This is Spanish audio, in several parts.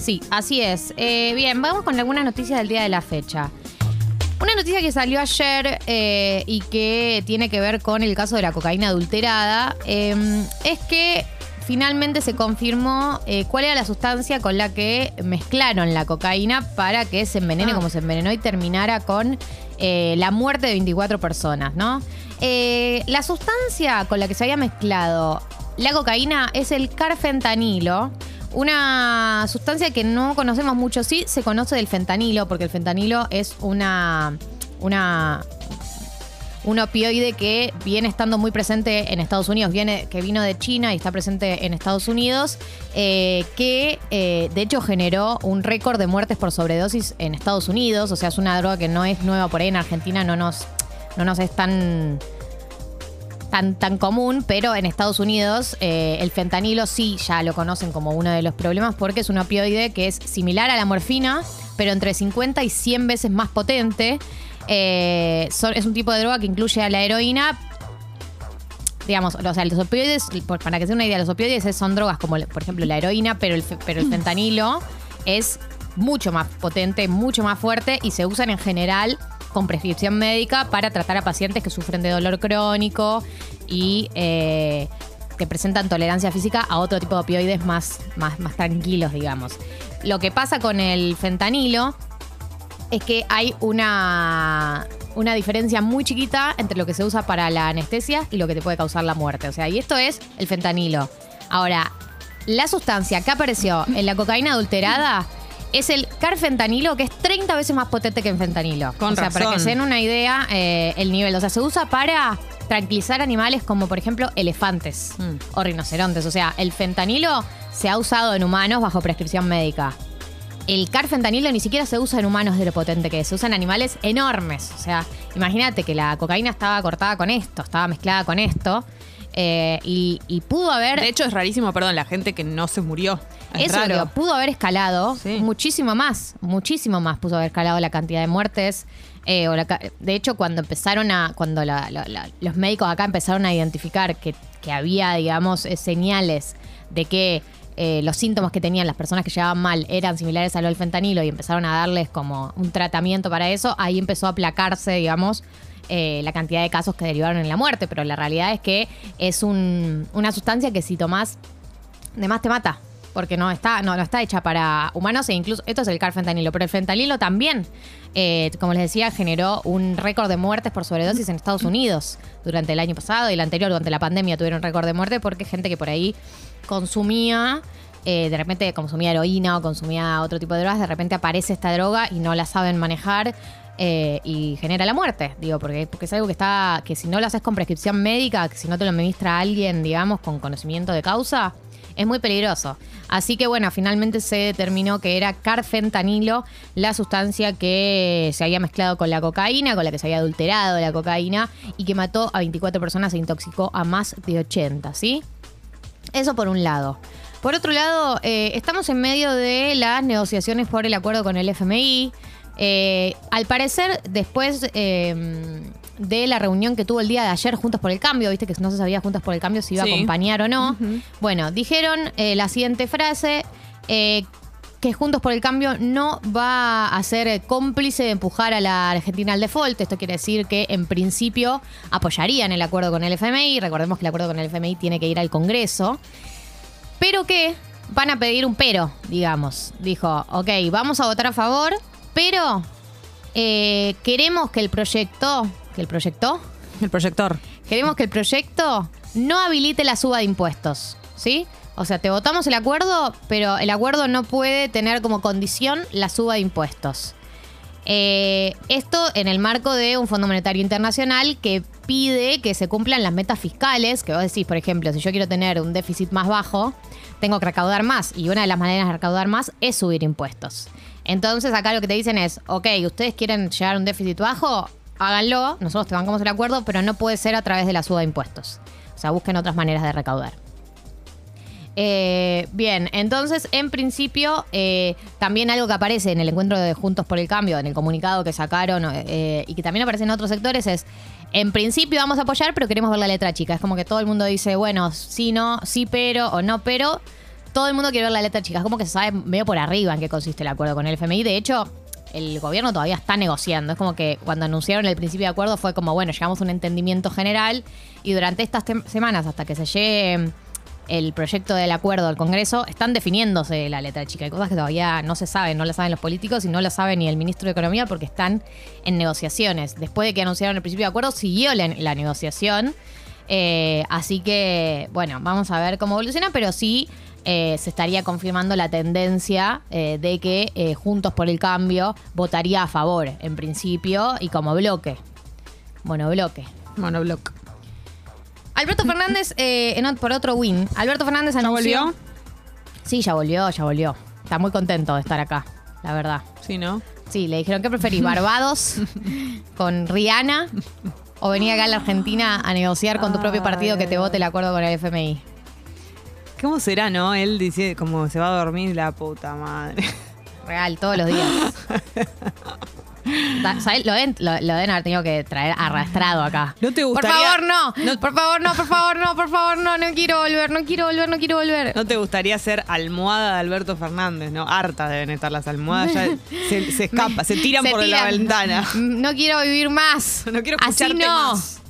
Sí, así es. Eh, bien, vamos con algunas noticias del día de la fecha. Una noticia que salió ayer eh, y que tiene que ver con el caso de la cocaína adulterada eh, es que finalmente se confirmó eh, cuál era la sustancia con la que mezclaron la cocaína para que se envenene Ah. como se envenenó y terminara con eh, la muerte de 24 personas, ¿no? Eh, la sustancia con la que se había mezclado la cocaína es el carfentanilo. Una sustancia que no conocemos mucho, sí se conoce del fentanilo, porque el fentanilo es una, una un opioide que viene estando muy presente en Estados Unidos, viene, que vino de China y está presente en Estados Unidos, eh, que eh, de hecho generó un récord de muertes por sobredosis en Estados Unidos. O sea, es una droga que no es nueva por ahí en Argentina, no nos, no nos es tan, tan, tan común, pero en Estados Unidos eh, el fentanilo sí ya lo conocen como uno de los problemas porque es un opioide que es similar a la morfina, pero entre 50 y 100 veces más potente. Eh, son- es un tipo de droga que incluye a la heroína. Digamos, o sea, los opioides, para que se den una idea, los opioides es- son drogas como, por ejemplo, la heroína, pero el, pero el fentanilo es mucho más potente, mucho más fuerte y se usan en general con prescripción médica para tratar a pacientes que sufren de dolor crónico y eh, que presentan tolerancia física a otro tipo de opioides más, más, más tranquilos, digamos. Lo que pasa con el fentanilo es que hay una, una diferencia muy chiquita entre lo que se usa para la anestesia y lo que te puede causar la muerte. O sea, y esto es el fentanilo. Ahora, la sustancia que apareció en la cocaína adulterada es el carfentanilo, que es 30 veces más potente que el fentanilo. Con o sea, para que se den una idea, eh, el nivel. O sea, se usa para tranquilizar animales como, por ejemplo, elefantes Mm. o rinocerontes. O sea, el fentanilo se ha usado en humanos bajo prescripción médica. El carfentanilo ni siquiera se usa en humanos de lo potente que es, se usa en animales enormes. O sea, imagínate que la cocaína estaba cortada con esto, estaba mezclada con esto. Eh, y, y pudo haber. De hecho, es rarísimo, perdón, la gente que no se murió. Es Eso raro. digo, pudo haber escalado Sí. muchísimo más, muchísimo más pudo haber escalado la cantidad de muertes. eh, o la ca- de hecho, cuando empezaron a, cuando la- la- la- los médicos acá empezaron a identificar que, que había, digamos, eh, señales de que eh, los síntomas que tenían las personas que llevaban mal eran similares a lo del fentanilo y empezaron a darles como un tratamiento para eso, ahí empezó a aplacarse, digamos, eh, la cantidad de casos que derivaron en la muerte. Pero la realidad es que es un- una sustancia que si tomás de más te mata. Porque no está, no, no está hecha para humanos e incluso esto es el carfentanilo, pero el fentanilo también, eh, como les decía, generó un récord de muertes por sobredosis en Estados Unidos durante el año pasado y el anterior, durante la pandemia, tuvieron récord de muerte porque gente que por ahí consumía, eh, de repente consumía heroína o consumía otro tipo de drogas, de repente aparece esta droga y no la saben manejar eh, y genera la muerte. Digo, porque, porque es algo que está, que si no lo haces con prescripción médica, que si no te lo administra alguien, digamos, con conocimiento de causa, es muy peligroso. Así que bueno, finalmente se determinó que era carfentanilo, la sustancia que se había mezclado con la cocaína, con la que se había adulterado la cocaína y que mató a 24 personas e intoxicó a más de 80, ¿sí? Eso por un lado. Por otro lado, eh, estamos en medio de las negociaciones por el acuerdo con el FMI. Eh, al parecer, después eh, de la reunión que tuvo el día de ayer Juntos por el Cambio, viste que no se sabía Juntos por el Cambio si iba Sí. a acompañar o no. Bueno, dijeron eh, la siguiente frase. que Juntos por el Cambio no va a ser cómplice de empujar a la Argentina al default. Esto quiere decir que en principio apoyarían el acuerdo con el FMI. Recordemos que el acuerdo con el FMI tiene que ir al Congreso. Pero que van a pedir un pero, digamos. Dijo, ok, vamos a votar a favor, pero eh, queremos que el proyecto, que el proyecto, El proyector. queremos que el proyecto no habilite la suba de impuestos, ¿sí? O sea, te votamos el acuerdo, pero el acuerdo no puede tener como condición la suba de impuestos. Eh, esto en el marco de un Fondo Monetario Internacional que pide que se cumplan las metas fiscales, que vos decís, por ejemplo, si yo quiero tener un déficit más bajo, tengo que recaudar más, y una de las maneras de recaudar más es subir impuestos. Entonces acá lo que te dicen es, ok, ustedes quieren llegar a un déficit bajo, háganlo, nosotros te bancamos el acuerdo, pero no puede ser a través de la suba de impuestos. O sea, busquen otras maneras de recaudar. Eh, bien, entonces en principio eh, también algo que aparece en el encuentro de Juntos por el Cambio, en el comunicado que sacaron eh, y que también aparece en otros sectores es, en principio vamos a apoyar pero queremos ver la letra chica. Es como que todo el mundo dice, bueno, sí, no, sí, pero o no, pero. todo el mundo quiere ver la letra chica. Es como que se sabe medio por arriba en qué consiste el acuerdo con el FMI. De hecho, el gobierno todavía está negociando. Es como que cuando anunciaron el principio de acuerdo fue como, bueno, llegamos a un entendimiento general y durante estas semanas, hasta que se llegue el proyecto del acuerdo al Congreso, están definiéndose la letra chica. Hay cosas que todavía no se saben, no las saben los políticos y no las sabe ni el ministro de Economía porque están en negociaciones. Después de que anunciaron el principio de acuerdo, siguió la, la negociación. Eh, así que, bueno, vamos a ver cómo evoluciona, pero sí eh, se estaría confirmando la tendencia eh, de que Juntos por el Cambio votaría a favor, en principio, y como bloque. Monobloque. Monobloc. Alberto Fernández, eh, en ot- por otro win. Alberto Fernández ¿Ya anunció. volvió? Sí, ya volvió, ya volvió. Está muy contento de estar acá, la verdad. Sí, ¿no? Sí, le dijeron, ¿qué preferís? ¿Barbados con Rihanna? ¿O venir acá a la Argentina a negociar con tu propio partido que te vote el acuerdo con el FMI? ¿Cómo será, no? Él dice como se va a dormir la puta madre. Real, todos los días. Lo, deben, lo, lo deben haber tenido que traer arrastrado acá. ¿No te Por gustaría- favor, no. no- Por favor, no, por favor, no, por favor, no. No quiero volver, no quiero volver, no quiero volver. ¿No te gustaría ser almohada de Alberto Fernández, no? Harta deben estar las almohadas, ya se, se escapa, se tiran Se por la ventana. No quiero vivir más. No quiero Así escucharte no. más.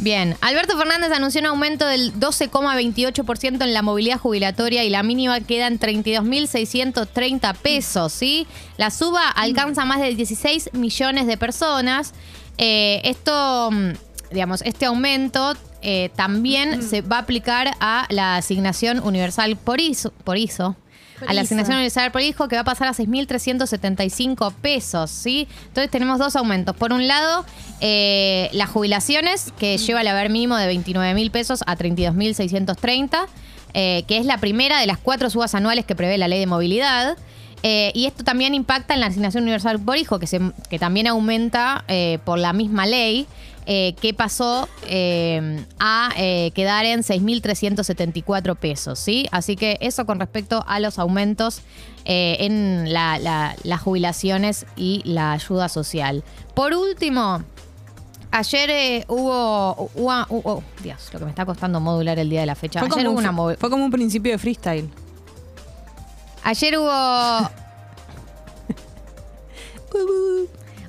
Bien, Alberto Fernández anunció un aumento del 12,28% en la movilidad jubilatoria y la mínima queda en 32.630 pesos, ¿sí? La suba alcanza más de 16 millones de personas. Eh, esto, mm, digamos, este aumento eh, también se va a aplicar a la asignación universal por ISO, por ISO a la asignación universal por hijo que va a pasar a 6.375 pesos, ¿sí? Entonces tenemos dos aumentos. Por un lado, eh, las jubilaciones, que lleva el haber mínimo de 29.000 pesos a 32.630, eh, que es la primera de las cuatro subas anuales que prevé la ley de movilidad. Eh, y esto también impacta en la asignación universal por hijo, que, se, que también aumenta eh, por la misma ley, eh, que pasó a quedar en 6.374 pesos, ¿sí? Así que eso con respecto a los aumentos en la- la- las jubilaciones y la ayuda social. Por último, ayer eh, hubo, hubo- hubo- Dios, lo que me está costando modular el día de la fecha. Fue Ayer como, hubo un, una fue como un principio de freestyle. Ayer hubo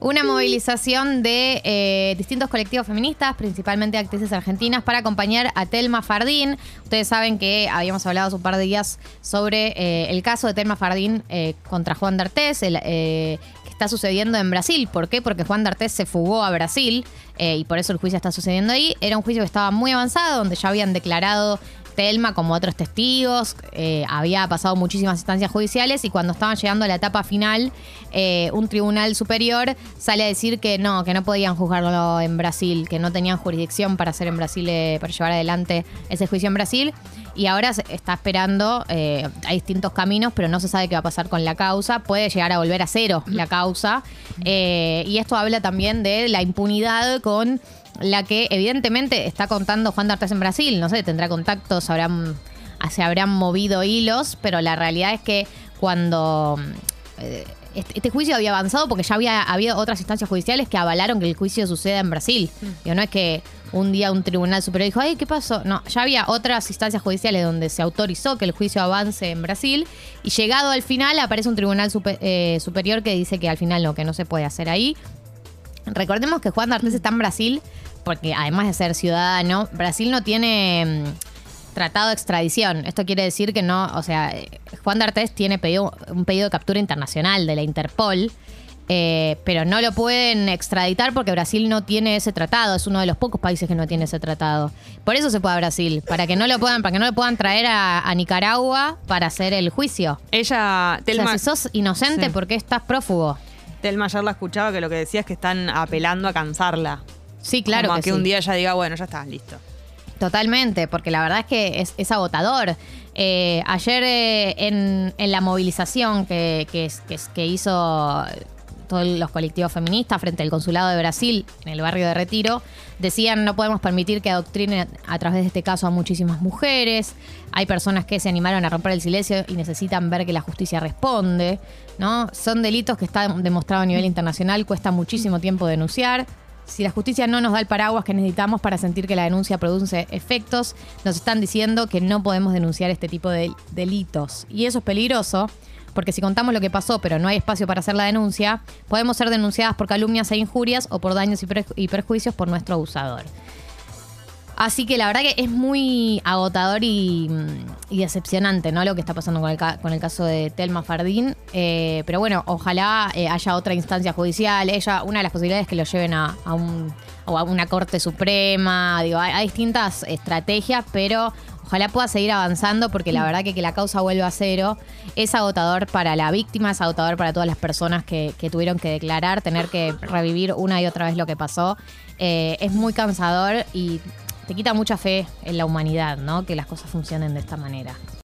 una movilización de eh, distintos colectivos feministas, principalmente actrices argentinas, para acompañar a Telma Fardín. Ustedes saben que habíamos hablado hace un par de días sobre eh, el caso de Telma Fardín eh, contra Juan D'Artés, que está sucediendo en Brasil. ¿Por qué? Porque Juan D'Artés se fugó a Brasil y por eso el juicio está sucediendo ahí. Era un juicio que estaba muy avanzado, donde ya habían declarado Telma como otros testigos, eh, había pasado muchísimas instancias judiciales y cuando estaban llegando a la etapa final, eh, un tribunal superior sale a decir que no, que no podían juzgarlo en Brasil, que no tenían jurisdicción para hacer en Brasil, eh, para llevar adelante ese juicio en Brasil. Y ahora se está esperando, eh, hay distintos caminos, pero no se sabe qué va a pasar con la causa. Puede llegar a volver a cero la causa. Y esto habla también de la impunidad con la que evidentemente está contando Juan D'Artes en Brasil. No sé, tendrá contactos, habrán, se habrán movido hilos, pero la realidad es que cuando eh, este, este juicio había avanzado porque ya había habido otras instancias judiciales que avalaron que el juicio suceda en Brasil. Digo, no es que un día un tribunal superior dijo, ay, ¿qué pasó? No, ya había otras instancias judiciales donde se autorizó que el juicio avance en Brasil y llegado al final aparece un tribunal super- eh, superior que dice que al final no, que no se puede hacer ahí. Recordemos que Juan D'Artes está en Brasil porque además de ser ciudadano, Brasil no tiene mm, tratado de extradición. Esto quiere decir que no, o sea, eh, Juan D'Artes tiene pedido, un pedido de captura internacional de la Interpol, eh, pero no lo pueden extraditar porque Brasil no tiene ese tratado. Es uno de los pocos países que no tiene ese tratado. Por eso se fue a Brasil, para que no lo puedan, para que no lo puedan traer a, a Nicaragua para hacer el juicio. Ella, O Telma, sea, si sos inocente, Sí. ¿por qué estás prófugo? Telma ayer la escuchaba que lo que decía es que están apelando a cansarla. Sí, claro Como a que que sí. un día ella diga, bueno, ya está, listo. Totalmente, porque la verdad es que es, es agotador. Eh, ayer eh, en, en la movilización que, que, que hizo todos los colectivos feministas frente al consulado de Brasil en el barrio de Retiro, decían no podemos permitir que adoctrinen a través de este caso a muchísimas mujeres. Hay personas que se animaron a romper el silencio y necesitan ver que la justicia responde. ¿no? Son delitos que están demostrados a nivel internacional, cuesta muchísimo tiempo denunciar. si la justicia no nos da el paraguas que necesitamos para sentir que la denuncia produce efectos, nos están diciendo que no podemos denunciar este tipo de delitos. Y eso es peligroso, porque si contamos lo que pasó, pero no hay espacio para hacer la denuncia, podemos ser denunciadas por calumnias e injurias o por daños y, perjuicios por nuestro abusador. Así que la verdad que es muy agotador y, decepcionante, ¿no? Lo que está pasando con el, con el caso de Telma Fardín. Eh, pero bueno, ojalá eh, haya otra instancia judicial. Ella, una de las posibilidades es que lo lleven a, un, a una corte suprema. Digo, hay, distintas estrategias, pero ojalá pueda seguir avanzando porque la verdad que que la causa vuelva a cero es agotador para la víctima, es agotador para todas las personas que, tuvieron que declarar, tener que revivir una y otra vez lo que pasó. Eh, es muy cansador y te quita mucha fe en la humanidad, ¿no? Que las cosas funcionen de esta manera.